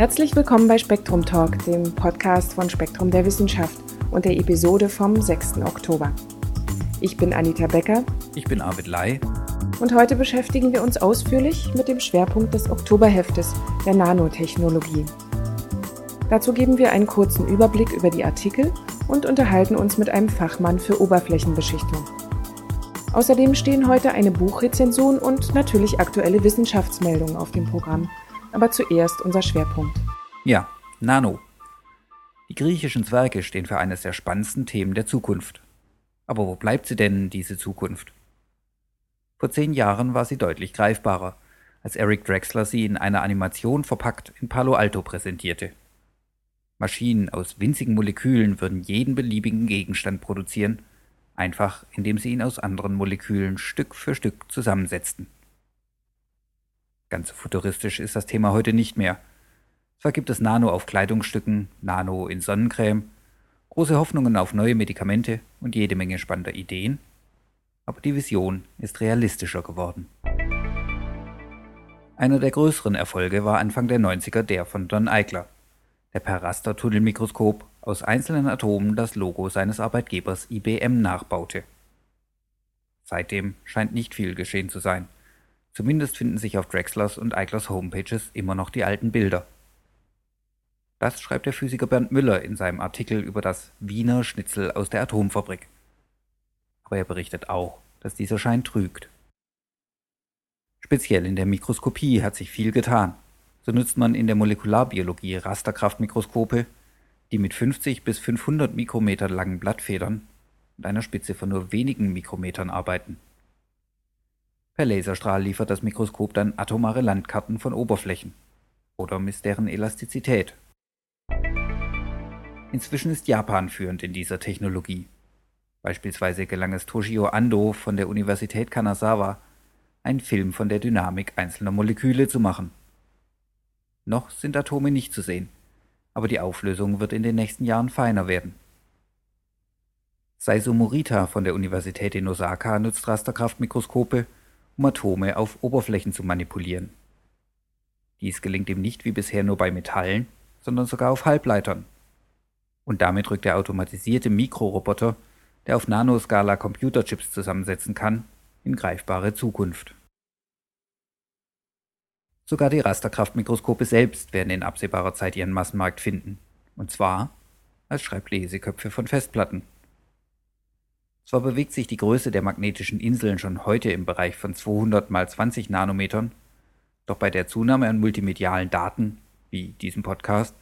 Herzlich willkommen bei Spektrum Talk, dem Podcast von Spektrum der Wissenschaft und der Episode vom 6. Oktober. Ich bin Anita Becker. Ich bin Arvid Lai. Und heute beschäftigen wir uns ausführlich mit dem Schwerpunkt des Oktoberheftes der Nanotechnologie. Dazu geben wir einen kurzen Überblick über die Artikel und unterhalten uns mit einem Fachmann für Oberflächenbeschichtung. Außerdem stehen heute eine Buchrezension und natürlich aktuelle Wissenschaftsmeldungen auf dem Programm. Aber zuerst unser Schwerpunkt. Ja, Nano. Die griechischen Zwerge stehen für eines der spannendsten Themen der Zukunft. Aber wo bleibt sie denn, diese Zukunft? Vor zehn Jahren war sie deutlich greifbarer, als Eric Drexler sie in einer Animation verpackt in Palo Alto präsentierte. Maschinen aus winzigen Molekülen würden jeden beliebigen Gegenstand produzieren einfach indem sie ihn aus anderen Molekülen Stück für Stück zusammensetzten. Ganz so futuristisch ist das Thema heute nicht mehr. Zwar gibt es Nano auf Kleidungsstücken, Nano in Sonnencreme, große Hoffnungen auf neue Medikamente und jede Menge spannender Ideen, aber die Vision ist realistischer geworden. Einer der größeren Erfolge war Anfang der 90er der von Don Eichler, der per aus einzelnen Atomen das Logo seines Arbeitgebers IBM nachbaute. Seitdem scheint nicht viel geschehen zu sein. Zumindest finden sich auf Drexlers und Eichlers Homepages immer noch die alten Bilder. Das schreibt der Physiker Bernd Müller in seinem Artikel über das Wiener Schnitzel aus der Atomfabrik. Aber er berichtet auch, dass dieser Schein trügt. Speziell in der Mikroskopie hat sich viel getan. So nutzt man in der Molekularbiologie Rasterkraftmikroskope, die mit 50 bis 500 Mikrometer langen Blattfedern und einer Spitze von nur wenigen Mikrometern arbeiten. Per Laserstrahl liefert das Mikroskop dann atomare Landkarten von Oberflächen oder misst deren Elastizität. Inzwischen ist Japan führend in dieser Technologie. Beispielsweise gelang es Toshio Ando von der Universität Kanazawa, einen Film von der Dynamik einzelner Moleküle zu machen. Noch sind Atome nicht zu sehen, aber die Auflösung wird in den nächsten Jahren feiner werden. Saiso Morita von der Universität in Osaka nutzt Rasterkraftmikroskope, um Atome auf Oberflächen zu manipulieren. Dies gelingt ihm nicht wie bisher nur bei Metallen, sondern sogar auf Halbleitern. Und damit rückt der automatisierte Mikroroboter, der auf Nanoskala Computerchips zusammensetzen kann, in greifbare Zukunft. Sogar die Rasterkraftmikroskope selbst werden in absehbarer Zeit ihren Massenmarkt finden. Und zwar als Schreibleseköpfe von Festplatten. Zwar bewegt sich die Größe der magnetischen Inseln schon heute im Bereich von 200 mal 20 Nanometern, doch bei der Zunahme an multimedialen Daten, wie diesem Podcast,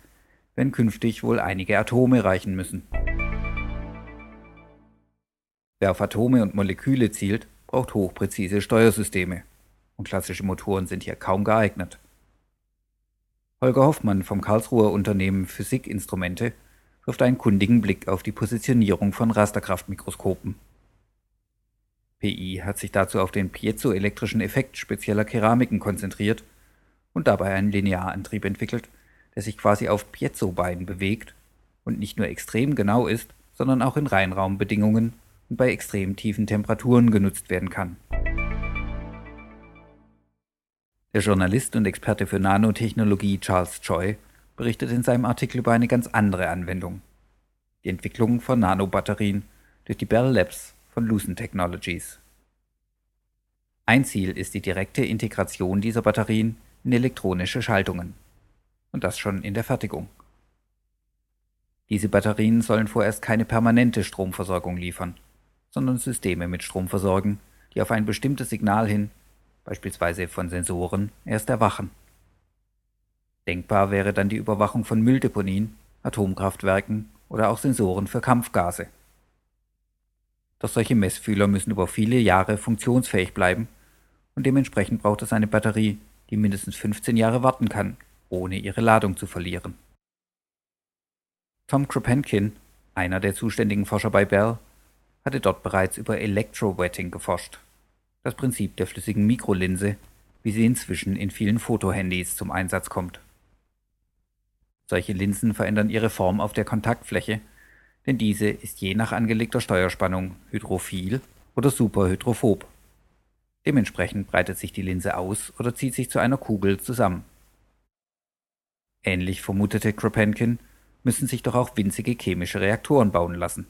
werden künftig wohl einige Atome reichen müssen. Wer auf Atome und Moleküle zielt, braucht hochpräzise Steuersysteme und klassische Motoren sind hier kaum geeignet. Holger Hoffmann vom Karlsruher Unternehmen Physikinstrumente wirft einen kundigen Blick auf die Positionierung von Rasterkraftmikroskopen. PI hat sich dazu auf den piezoelektrischen Effekt spezieller Keramiken konzentriert und dabei einen Linearantrieb entwickelt, der sich quasi auf Piezobeinen bewegt und nicht nur extrem genau ist, sondern auch in Reinraumbedingungen und bei extrem tiefen Temperaturen genutzt werden kann. Der Journalist und Experte für Nanotechnologie Charles Choi berichtet in seinem Artikel über eine ganz andere Anwendung. Die Entwicklung von Nanobatterien durch die Bell Labs von Lucent Technologies. Ein Ziel ist die direkte Integration dieser Batterien in elektronische Schaltungen. Und das schon in der Fertigung. Diese Batterien sollen vorerst keine permanente Stromversorgung liefern, sondern Systeme mit Strom versorgen, die auf ein bestimmtes Signal hin beispielsweise von Sensoren, erst erwachen. Denkbar wäre dann die Überwachung von Mülldeponien, Atomkraftwerken oder auch Sensoren für Kampfgase. Doch solche Messfühler müssen über viele Jahre funktionsfähig bleiben und dementsprechend braucht es eine Batterie, die mindestens 15 Jahre warten kann, ohne ihre Ladung zu verlieren. Tom Kropotkin, einer der zuständigen Forscher bei Bell, hatte dort bereits über Electrowetting geforscht das Prinzip der flüssigen Mikrolinse, wie sie inzwischen in vielen Fotohandys zum Einsatz kommt. Solche Linsen verändern ihre Form auf der Kontaktfläche, denn diese ist je nach angelegter Steuerspannung hydrophil oder superhydrophob. Dementsprechend breitet sich die Linse aus oder zieht sich zu einer Kugel zusammen. Ähnlich vermutete Kropenkin, müssen sich doch auch winzige chemische Reaktoren bauen lassen.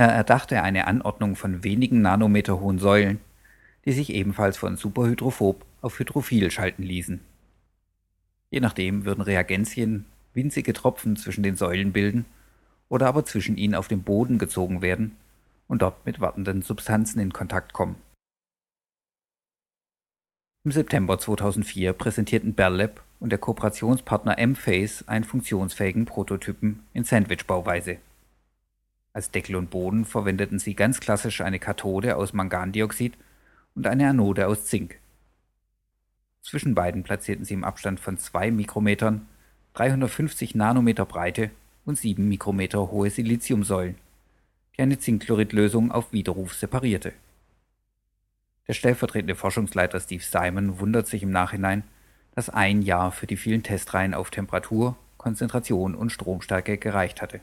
Er erdachte eine Anordnung von wenigen Nanometer hohen Säulen, die sich ebenfalls von superhydrophob auf hydrophil schalten ließen. Je nachdem würden Reagenzien winzige Tropfen zwischen den Säulen bilden oder aber zwischen ihnen auf den Boden gezogen werden und dort mit wartenden Substanzen in Kontakt kommen. Im September 2004 präsentierten Bell Lab und der Kooperationspartner M-Phase einen funktionsfähigen Prototypen in Sandwich-Bauweise. Als Deckel und Boden verwendeten sie ganz klassisch eine Kathode aus Mangandioxid und eine Anode aus Zink. Zwischen beiden platzierten sie im Abstand von 2 Mikrometern 350 Nanometer breite und 7 Mikrometer hohe Siliziumsäulen, die eine Zinkchloridlösung auf Widerruf separierte. Der stellvertretende Forschungsleiter Steve Simon wundert sich im Nachhinein, dass ein Jahr für die vielen Testreihen auf Temperatur, Konzentration und Stromstärke gereicht hatte.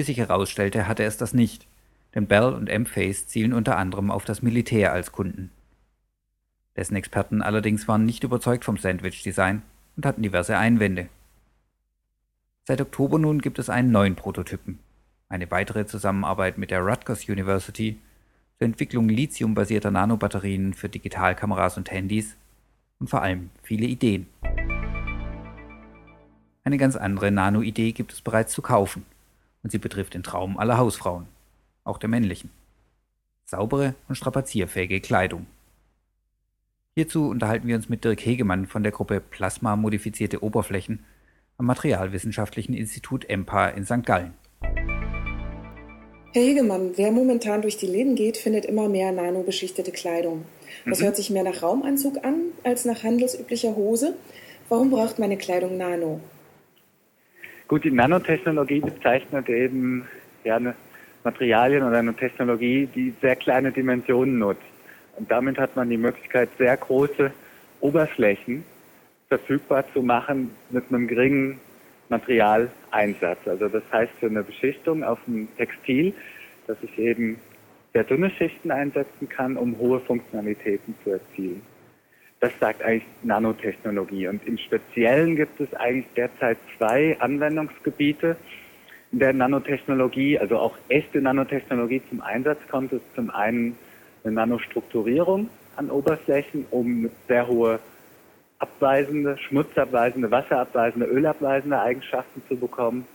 Wie sich herausstellte, hatte es das nicht, denn Bell und M-Phase zielen unter anderem auf das Militär als Kunden. Dessen Experten allerdings waren nicht überzeugt vom Sandwich-Design und hatten diverse Einwände. Seit Oktober nun gibt es einen neuen Prototypen, eine weitere Zusammenarbeit mit der Rutgers University zur Entwicklung lithiumbasierter Nanobatterien für Digitalkameras und Handys und vor allem viele Ideen. Eine ganz andere Nano-Idee gibt es bereits zu kaufen und sie betrifft den Traum aller Hausfrauen, auch der männlichen. Saubere und strapazierfähige Kleidung. Hierzu unterhalten wir uns mit Dirk Hegemann von der Gruppe Plasma modifizierte Oberflächen am Materialwissenschaftlichen Institut EMPA in St. Gallen. Herr Hegemann, wer momentan durch die Läden geht, findet immer mehr nanobeschichtete Kleidung. Das mhm. hört sich mehr nach Raumanzug an als nach handelsüblicher Hose. Warum braucht meine Kleidung Nano? Gut, die Nanotechnologie bezeichnet eben ja, eine Materialien oder eine Technologie, die sehr kleine Dimensionen nutzt. Und damit hat man die Möglichkeit, sehr große Oberflächen verfügbar zu machen mit einem geringen Materialeinsatz. Also das heißt für eine Beschichtung auf dem Textil, dass ich eben sehr dünne Schichten einsetzen kann, um hohe Funktionalitäten zu erzielen. Das sagt eigentlich Nanotechnologie. Und im Speziellen gibt es eigentlich derzeit zwei Anwendungsgebiete, der Nanotechnologie, also auch echte Nanotechnologie zum Einsatz kommt. Das ist zum einen eine Nanostrukturierung an Oberflächen, um sehr hohe abweisende, schmutzabweisende, wasserabweisende, ölabweisende Eigenschaften zu bekommen.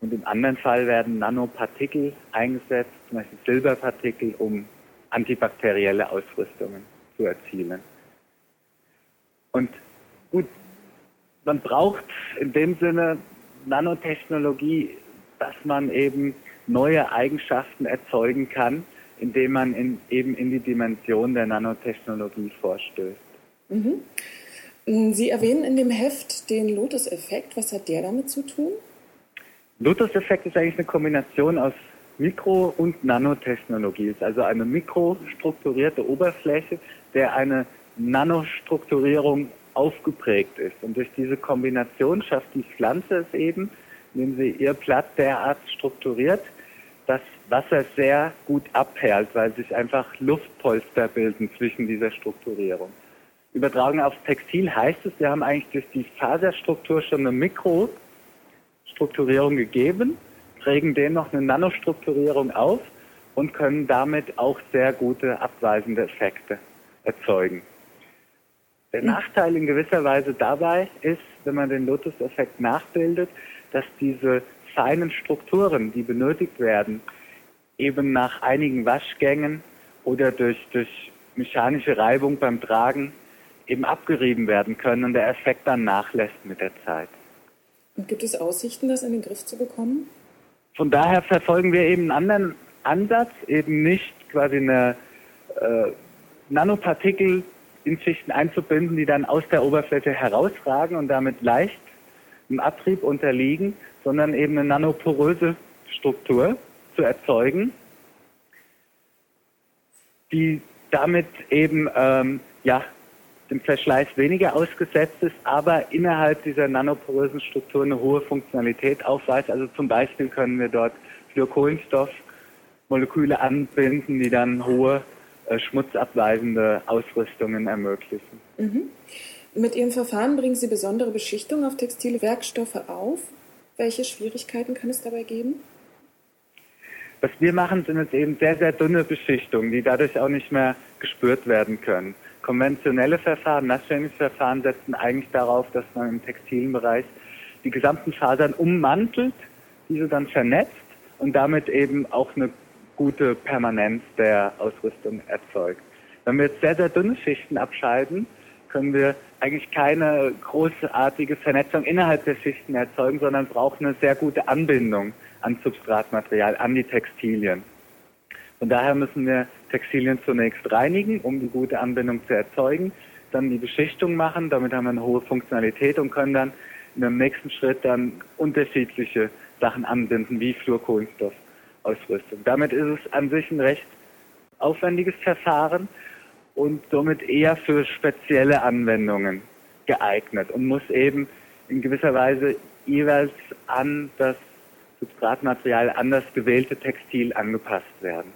Und im anderen Fall werden Nanopartikel eingesetzt, zum Beispiel Silberpartikel, um antibakterielle Ausrüstungen zu erzielen. Und gut, man braucht in dem Sinne Nanotechnologie, dass man eben neue Eigenschaften erzeugen kann, indem man in, eben in die Dimension der Nanotechnologie vorstößt. Mhm. Sie erwähnen in dem Heft den Lotus-Effekt. Was hat der damit zu tun? Lotus-Effekt ist eigentlich eine Kombination aus Mikro- und Nanotechnologie. Es ist also eine mikrostrukturierte Oberfläche, der eine Nanostrukturierung aufgeprägt ist. Und durch diese Kombination schafft die Pflanze es eben, indem sie ihr Blatt derart strukturiert, dass Wasser sehr gut abperlt, weil sich einfach Luftpolster bilden zwischen dieser Strukturierung. Übertragen aufs Textil heißt es, wir haben eigentlich durch die Faserstruktur schon eine Mikrostrukturierung gegeben, prägen den noch eine Nanostrukturierung auf und können damit auch sehr gute abweisende Effekte erzeugen. Der Nachteil in gewisser Weise dabei ist, wenn man den Lotus-Effekt nachbildet, dass diese feinen Strukturen, die benötigt werden, eben nach einigen Waschgängen oder durch, durch mechanische Reibung beim Tragen eben abgerieben werden können und der Effekt dann nachlässt mit der Zeit. Und gibt es Aussichten, das in den Griff zu bekommen? Von daher verfolgen wir eben einen anderen Ansatz, eben nicht quasi eine äh, Nanopartikel in Schichten einzubinden, die dann aus der Oberfläche herausragen und damit leicht im Abtrieb unterliegen, sondern eben eine nanoporöse Struktur zu erzeugen, die damit eben ähm, ja, dem Verschleiß weniger ausgesetzt ist, aber innerhalb dieser nanoporösen Struktur eine hohe Funktionalität aufweist. Also zum Beispiel können wir dort Fluorkohlenstoff Moleküle anbinden, die dann hohe schmutzabweisende Ausrüstungen ermöglichen. Mhm. Mit Ihrem Verfahren bringen Sie besondere Beschichtung auf textile Werkstoffe auf. Welche Schwierigkeiten kann es dabei geben? Was wir machen, sind jetzt eben sehr, sehr dünne Beschichtungen, die dadurch auch nicht mehr gespürt werden können. Konventionelle Verfahren, nasschemische Verfahren setzen eigentlich darauf, dass man im textilen Bereich die gesamten Fasern ummantelt, diese dann vernetzt und damit eben auch eine gute Permanenz der Ausrüstung erzeugt. Wenn wir jetzt sehr, sehr dünne Schichten abscheiden, können wir eigentlich keine großartige Vernetzung innerhalb der Schichten erzeugen, sondern brauchen eine sehr gute Anbindung an Substratmaterial, an die Textilien. Von daher müssen wir Textilien zunächst reinigen, um die gute Anbindung zu erzeugen, dann die Beschichtung machen, damit haben wir eine hohe Funktionalität und können dann in dem nächsten Schritt dann unterschiedliche Sachen anbinden, wie Fluorkohlenstoffausrüstung. Damit ist es an sich ein recht aufwendiges Verfahren und somit eher für spezielle Anwendungen geeignet und muss eben in gewisser Weise jeweils an das Substratmaterial, an das gewählte Textil angepasst werden.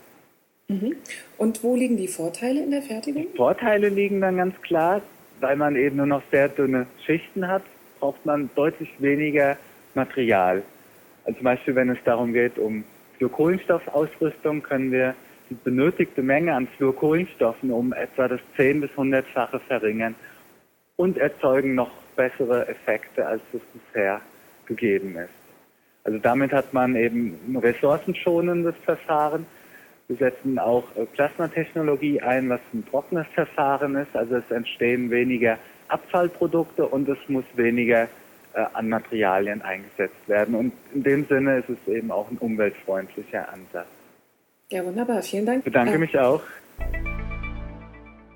Mhm. Und wo liegen die Vorteile in der Fertigung? Die Vorteile liegen dann ganz klar, weil man eben nur noch sehr dünne Schichten hat, braucht man deutlich weniger Material. Also zum Beispiel, wenn es darum geht, um Fluorkohlenstoffausrüstung, können wir die benötigte Menge an Fluorkohlenstoffen um etwa das 10- bis 100-fache verringern und erzeugen noch bessere Effekte, als es bisher gegeben ist. Also damit hat man eben ein ressourcenschonendes Verfahren wir setzen auch äh, Plasmatechnologie ein, was ein trockenes Verfahren ist. Also es entstehen weniger Abfallprodukte und es muss weniger an Materialien eingesetzt werden. Und in dem Sinne ist es eben auch ein umweltfreundlicher Ansatz. Ja, wunderbar. Vielen Dank. Ich bedanke mich auch.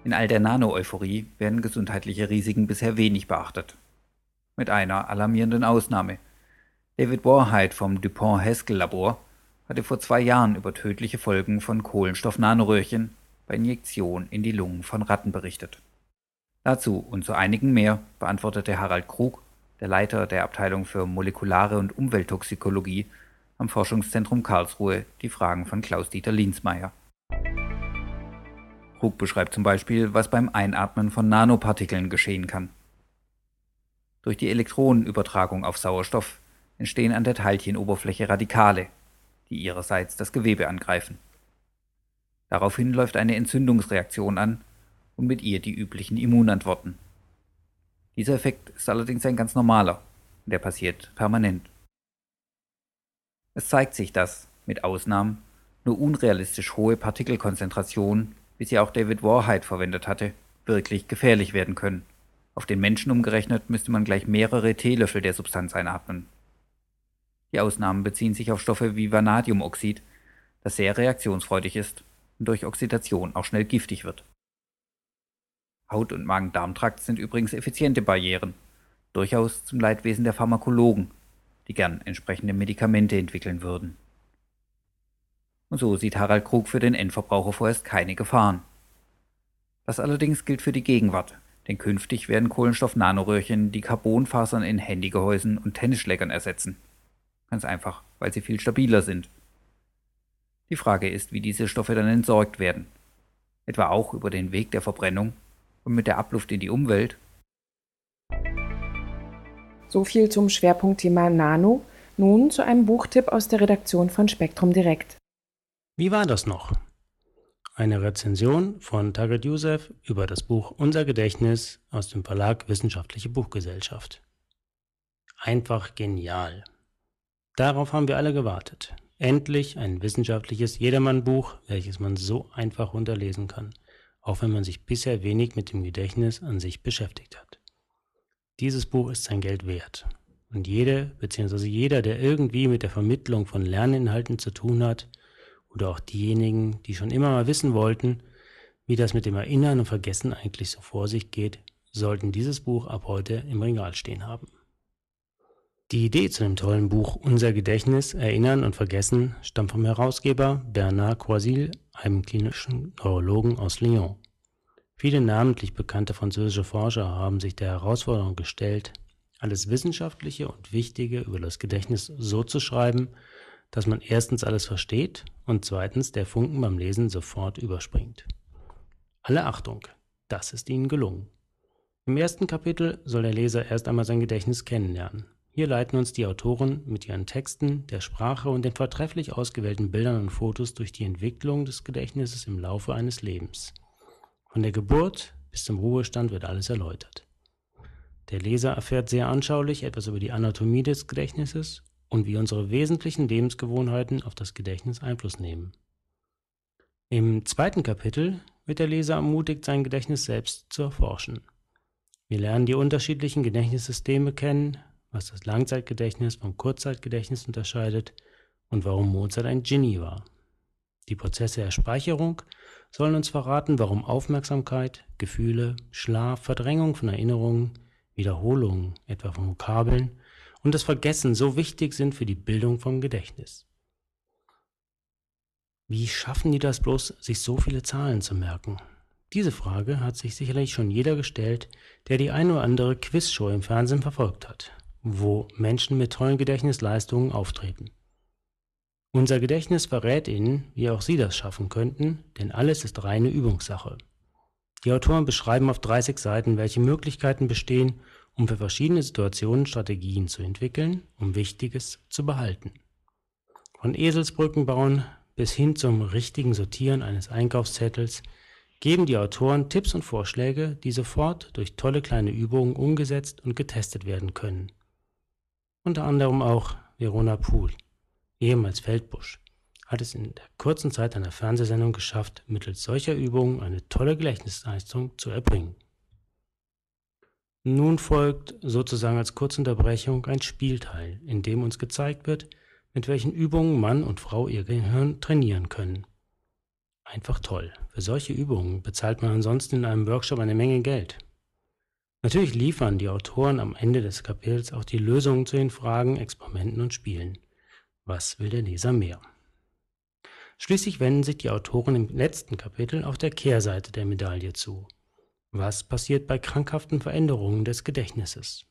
In all der Nano-Euphorie werden gesundheitliche Risiken bisher wenig beachtet. Mit einer alarmierenden Ausnahme. David Warheit vom DuPont-Haskell-Labor hatte vor zwei Jahren über tödliche Folgen von Kohlenstoff-Nanoröhrchen bei Injektion in die Lungen von Ratten berichtet. Dazu und zu einigen mehr beantwortete Harald Krug, der Leiter der Abteilung für molekulare und Umwelttoxikologie am Forschungszentrum Karlsruhe, die Fragen von Klaus-Dieter Linsmeier. Krug beschreibt zum Beispiel, was beim Einatmen von Nanopartikeln geschehen kann. Durch die Elektronenübertragung auf Sauerstoff entstehen an der Teilchenoberfläche Radikale, die ihrerseits das Gewebe angreifen. Daraufhin läuft eine Entzündungsreaktion an und mit ihr die üblichen Immunantworten. Dieser Effekt ist allerdings ein ganz normaler und der passiert permanent. Es zeigt sich, dass, mit Ausnahmen, nur unrealistisch hohe Partikelkonzentrationen, wie sie auch David Warheit verwendet hatte, wirklich gefährlich werden können. Auf den Menschen umgerechnet müsste man gleich mehrere Teelöffel der Substanz einatmen. Die Ausnahmen beziehen sich auf Stoffe wie Vanadiumoxid, das sehr reaktionsfreudig ist und durch Oxidation auch schnell giftig wird. Haut- und Magen-Darm-Trakt sind übrigens effiziente Barrieren, durchaus zum Leidwesen der Pharmakologen, die gern entsprechende Medikamente entwickeln würden. Und so sieht Harald Krug für den Endverbraucher vorerst keine Gefahren. Das allerdings gilt für die Gegenwart, denn künftig werden Kohlenstoff-Nanoröhrchen die Carbonfasern in Handygehäusen und Tennisschlägern ersetzen. Ganz einfach, weil sie viel stabiler sind. Die Frage ist, wie diese Stoffe dann entsorgt werden. Etwa auch über den Weg der Verbrennung und mit der Abluft in die Umwelt. So viel zum Schwerpunktthema Nano. Nun zu einem Buchtipp aus der Redaktion von Spektrum Direkt. Wie war das noch? Eine Rezension von Tagat Youssef über das Buch Unser Gedächtnis aus dem Verlag Wissenschaftliche Buchgesellschaft. Einfach genial. Darauf haben wir alle gewartet. Endlich ein wissenschaftliches Jedermannbuch, welches man so einfach runterlesen kann, auch wenn man sich bisher wenig mit dem Gedächtnis an sich beschäftigt hat. Dieses Buch ist sein Geld wert. Und jede bzw. jeder, der irgendwie mit der Vermittlung von Lerninhalten zu tun hat, oder auch diejenigen, die schon immer mal wissen wollten, wie das mit dem Erinnern und Vergessen eigentlich so vor sich geht, sollten dieses Buch ab heute im Regal stehen haben. Die Idee zu dem tollen Buch Unser Gedächtnis, Erinnern und Vergessen stammt vom Herausgeber Bernard Croisil, einem klinischen Neurologen aus Lyon. Viele namentlich bekannte französische Forscher haben sich der Herausforderung gestellt, alles Wissenschaftliche und Wichtige über das Gedächtnis so zu schreiben, dass man erstens alles versteht und zweitens der Funken beim Lesen sofort überspringt. Alle Achtung, das ist Ihnen gelungen. Im ersten Kapitel soll der Leser erst einmal sein Gedächtnis kennenlernen. Hier leiten uns die Autoren mit ihren Texten, der Sprache und den vortrefflich ausgewählten Bildern und Fotos durch die Entwicklung des Gedächtnisses im Laufe eines Lebens. Von der Geburt bis zum Ruhestand wird alles erläutert. Der Leser erfährt sehr anschaulich etwas über die Anatomie des Gedächtnisses und wie unsere wesentlichen Lebensgewohnheiten auf das Gedächtnis Einfluss nehmen. Im zweiten Kapitel wird der Leser ermutigt, sein Gedächtnis selbst zu erforschen. Wir lernen die unterschiedlichen Gedächtnissysteme kennen, was das Langzeitgedächtnis vom Kurzzeitgedächtnis unterscheidet und warum Mozart ein Genie war. Die Prozesse der Speicherung sollen uns verraten, warum Aufmerksamkeit, Gefühle, Schlaf, Verdrängung von Erinnerungen, Wiederholungen, etwa von Vokabeln, und das Vergessen so wichtig sind für die Bildung vom Gedächtnis. Wie schaffen die das bloß, sich so viele Zahlen zu merken? Diese Frage hat sich sicherlich schon jeder gestellt, der die ein oder andere Quizshow im Fernsehen verfolgt hat wo Menschen mit tollen Gedächtnisleistungen auftreten. Unser Gedächtnis verrät Ihnen, wie auch Sie das schaffen könnten, denn alles ist reine Übungssache. Die Autoren beschreiben auf 30 Seiten, welche Möglichkeiten bestehen, um für verschiedene Situationen Strategien zu entwickeln, um Wichtiges zu behalten. Von Eselsbrücken bauen bis hin zum richtigen Sortieren eines Einkaufszettels geben die Autoren Tipps und Vorschläge, die sofort durch tolle kleine Übungen umgesetzt und getestet werden können unter anderem auch Verona Pool, ehemals Feldbusch, hat es in der kurzen Zeit einer Fernsehsendung geschafft, mittels solcher Übungen eine tolle Gedächtnisleistung zu erbringen. Nun folgt sozusagen als Kurzunterbrechung ein Spielteil, in dem uns gezeigt wird, mit welchen Übungen Mann und Frau ihr Gehirn trainieren können. Einfach toll. Für solche Übungen bezahlt man ansonsten in einem Workshop eine Menge Geld. Natürlich liefern die Autoren am Ende des Kapitels auch die Lösungen zu den Fragen, Experimenten und Spielen. Was will der Leser mehr? Schließlich wenden sich die Autoren im letzten Kapitel auf der Kehrseite der Medaille zu. Was passiert bei krankhaften Veränderungen des Gedächtnisses?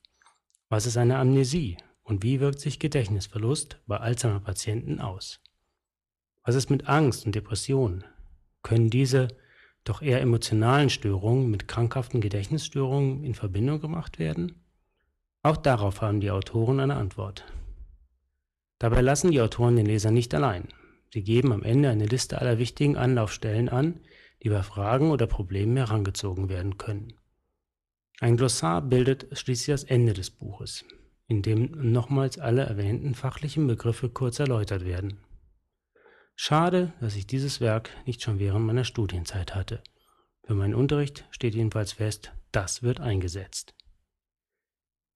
Was ist eine Amnesie und wie wirkt sich Gedächtnisverlust bei Alzheimer-Patienten aus? Was ist mit Angst und Depressionen? Können diese doch eher emotionalen Störungen mit krankhaften Gedächtnisstörungen in Verbindung gemacht werden? Auch darauf haben die Autoren eine Antwort. Dabei lassen die Autoren den Leser nicht allein. Sie geben am Ende eine Liste aller wichtigen Anlaufstellen an, die bei Fragen oder Problemen herangezogen werden können. Ein Glossar bildet schließlich das Ende des Buches, in dem nochmals alle erwähnten fachlichen Begriffe kurz erläutert werden. Schade, dass ich dieses Werk nicht schon während meiner Studienzeit hatte. Für meinen Unterricht steht jedenfalls fest, das wird eingesetzt.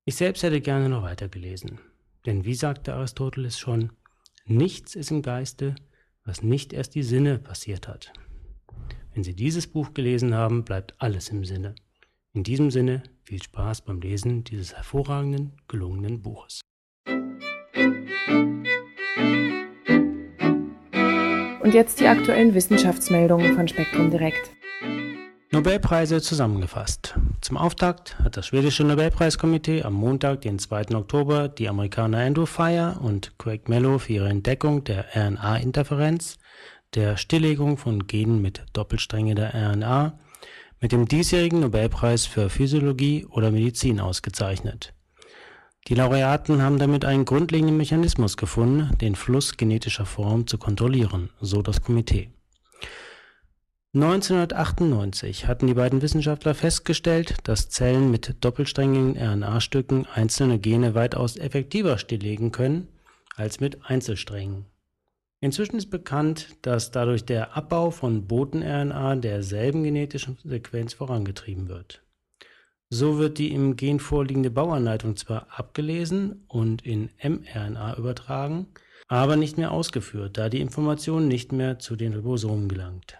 Ich selbst hätte gerne noch weiter gelesen, denn wie sagte Aristoteles schon, nichts ist im Geiste, was nicht erst die Sinne passiert hat. Wenn Sie dieses Buch gelesen haben, bleibt alles im Sinne. In diesem Sinne viel Spaß beim Lesen dieses hervorragenden, gelungenen Buches. Und jetzt die aktuellen Wissenschaftsmeldungen von Spektrum Direkt. Nobelpreise zusammengefasst. Zum Auftakt hat das schwedische Nobelpreiskomitee am Montag, den 2. Oktober, die Amerikaner Andrew Fire und Craig Mello für ihre Entdeckung der RNA-Interferenz, der Stilllegung von Genen mit Doppelstränge der RNA, mit dem diesjährigen Nobelpreis für Physiologie oder Medizin ausgezeichnet. Die Laureaten haben damit einen grundlegenden Mechanismus gefunden, den Fluss genetischer Formen zu kontrollieren, so das Komitee. 1998 hatten die beiden Wissenschaftler festgestellt, dass Zellen mit doppelsträngigen RNA-Stücken einzelne Gene weitaus effektiver stilllegen können als mit Einzelsträngen. Inzwischen ist bekannt, dass dadurch der Abbau von Boten-RNA derselben genetischen Sequenz vorangetrieben wird so wird die im Gen vorliegende Bauanleitung zwar abgelesen und in mRNA übertragen, aber nicht mehr ausgeführt, da die Information nicht mehr zu den Ribosomen gelangt.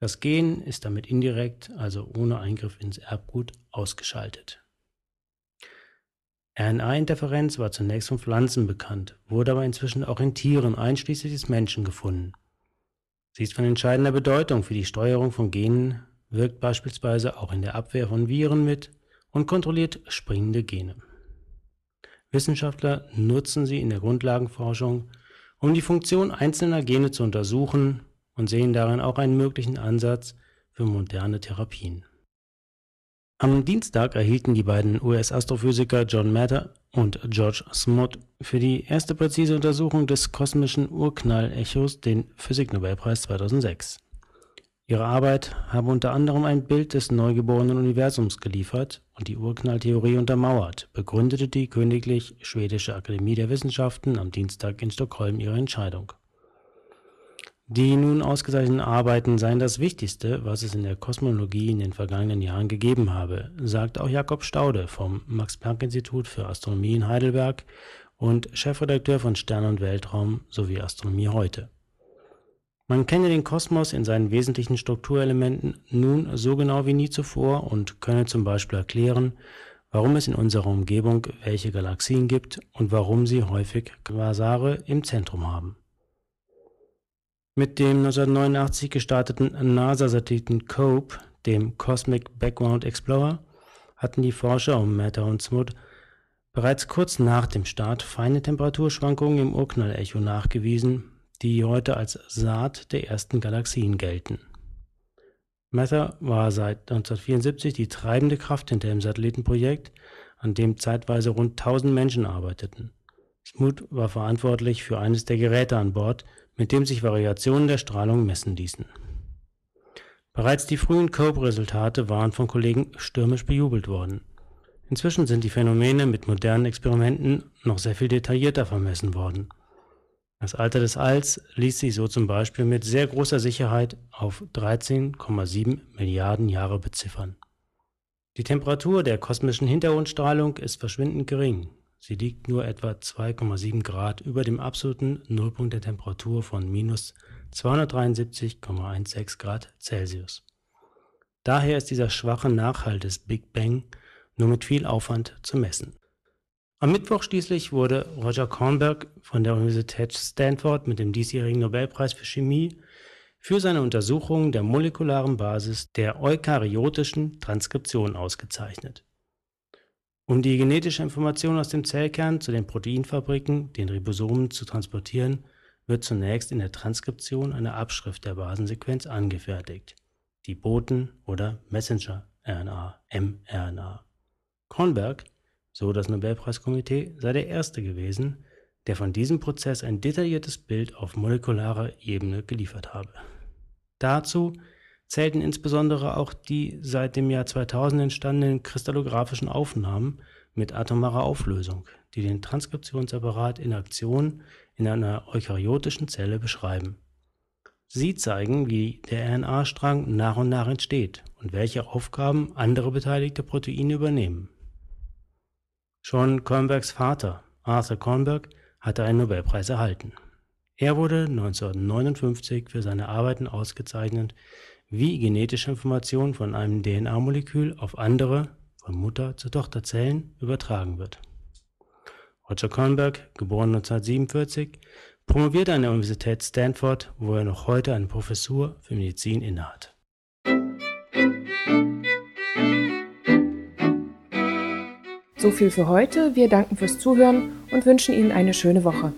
Das Gen ist damit indirekt, also ohne Eingriff ins Erbgut, ausgeschaltet. RNA-Interferenz war zunächst von Pflanzen bekannt, wurde aber inzwischen auch in Tieren einschließlich des Menschen gefunden. Sie ist von entscheidender Bedeutung für die Steuerung von Genen wirkt beispielsweise auch in der Abwehr von Viren mit und kontrolliert springende Gene. Wissenschaftler nutzen sie in der Grundlagenforschung, um die Funktion einzelner Gene zu untersuchen und sehen darin auch einen möglichen Ansatz für moderne Therapien. Am Dienstag erhielten die beiden US-Astrophysiker John Matter und George Smoot für die erste präzise Untersuchung des kosmischen Urknallechos den Physiknobelpreis 2006. Ihre Arbeit habe unter anderem ein Bild des neugeborenen Universums geliefert und die Urknalltheorie untermauert, begründete die Königlich Schwedische Akademie der Wissenschaften am Dienstag in Stockholm ihre Entscheidung. Die nun ausgezeichneten Arbeiten seien das Wichtigste, was es in der Kosmologie in den vergangenen Jahren gegeben habe, sagt auch Jakob Staude vom Max-Planck-Institut für Astronomie in Heidelberg und Chefredakteur von Stern und Weltraum sowie Astronomie heute. Man kenne den Kosmos in seinen wesentlichen Strukturelementen nun so genau wie nie zuvor und könne zum Beispiel erklären, warum es in unserer Umgebung welche Galaxien gibt und warum sie häufig Quasare im Zentrum haben. Mit dem 1989 gestarteten NASA-Satelliten COPE, dem Cosmic Background Explorer, hatten die Forscher um Matter und Smoot bereits kurz nach dem Start feine Temperaturschwankungen im Urknallecho nachgewiesen, die heute als Saat der ersten Galaxien gelten. Mather war seit 1974 die treibende Kraft hinter dem Satellitenprojekt, an dem zeitweise rund 1000 Menschen arbeiteten. Smoot war verantwortlich für eines der Geräte an Bord, mit dem sich Variationen der Strahlung messen ließen. Bereits die frühen COPE-Resultate waren von Kollegen stürmisch bejubelt worden. Inzwischen sind die Phänomene mit modernen Experimenten noch sehr viel detaillierter vermessen worden. Das Alter des Alls ließ sich so zum Beispiel mit sehr großer Sicherheit auf 13,7 Milliarden Jahre beziffern. Die Temperatur der kosmischen Hintergrundstrahlung ist verschwindend gering. Sie liegt nur etwa 2,7 Grad über dem absoluten Nullpunkt der Temperatur von minus 273,16 Grad Celsius. Daher ist dieser schwache Nachhall des Big Bang nur mit viel Aufwand zu messen. Am Mittwoch schließlich wurde Roger Kornberg von der Universität Stanford mit dem diesjährigen Nobelpreis für Chemie für seine Untersuchung der molekularen Basis der eukaryotischen Transkription ausgezeichnet um die genetische Information aus dem Zellkern zu den Proteinfabriken, den Ribosomen, zu transportieren, wird zunächst in der Transkription eine Abschrift der Basensequenz angefertigt, die Boten- oder Messenger-RNA, mRNA. Kronberg, so das Nobelpreiskomitee, sei der Erste gewesen, der von diesem Prozess ein detailliertes Bild auf molekularer Ebene geliefert habe. Dazu zählten insbesondere auch die seit dem Jahr 2000 entstandenen kristallographischen Aufnahmen mit atomarer Auflösung, die den Transkriptionsapparat in Aktion in einer eukaryotischen Zelle beschreiben. Sie zeigen, wie der RNA-Strang nach und nach entsteht und welche Aufgaben andere beteiligte Proteine übernehmen. Schon Kornbergs Vater, Arthur Kornberg, hatte einen Nobelpreis erhalten. Er wurde 1959 für seine Arbeiten ausgezeichnet, wie genetische Information von einem DNA-Molekül auf andere, von Mutter zu Tochterzellen, übertragen wird. Roger Kornberg, geboren 1947, promovierte an der Universität Stanford, wo er noch heute eine Professur für Medizin innehat. So viel für heute. Wir danken fürs Zuhören und wünschen Ihnen eine schöne Woche.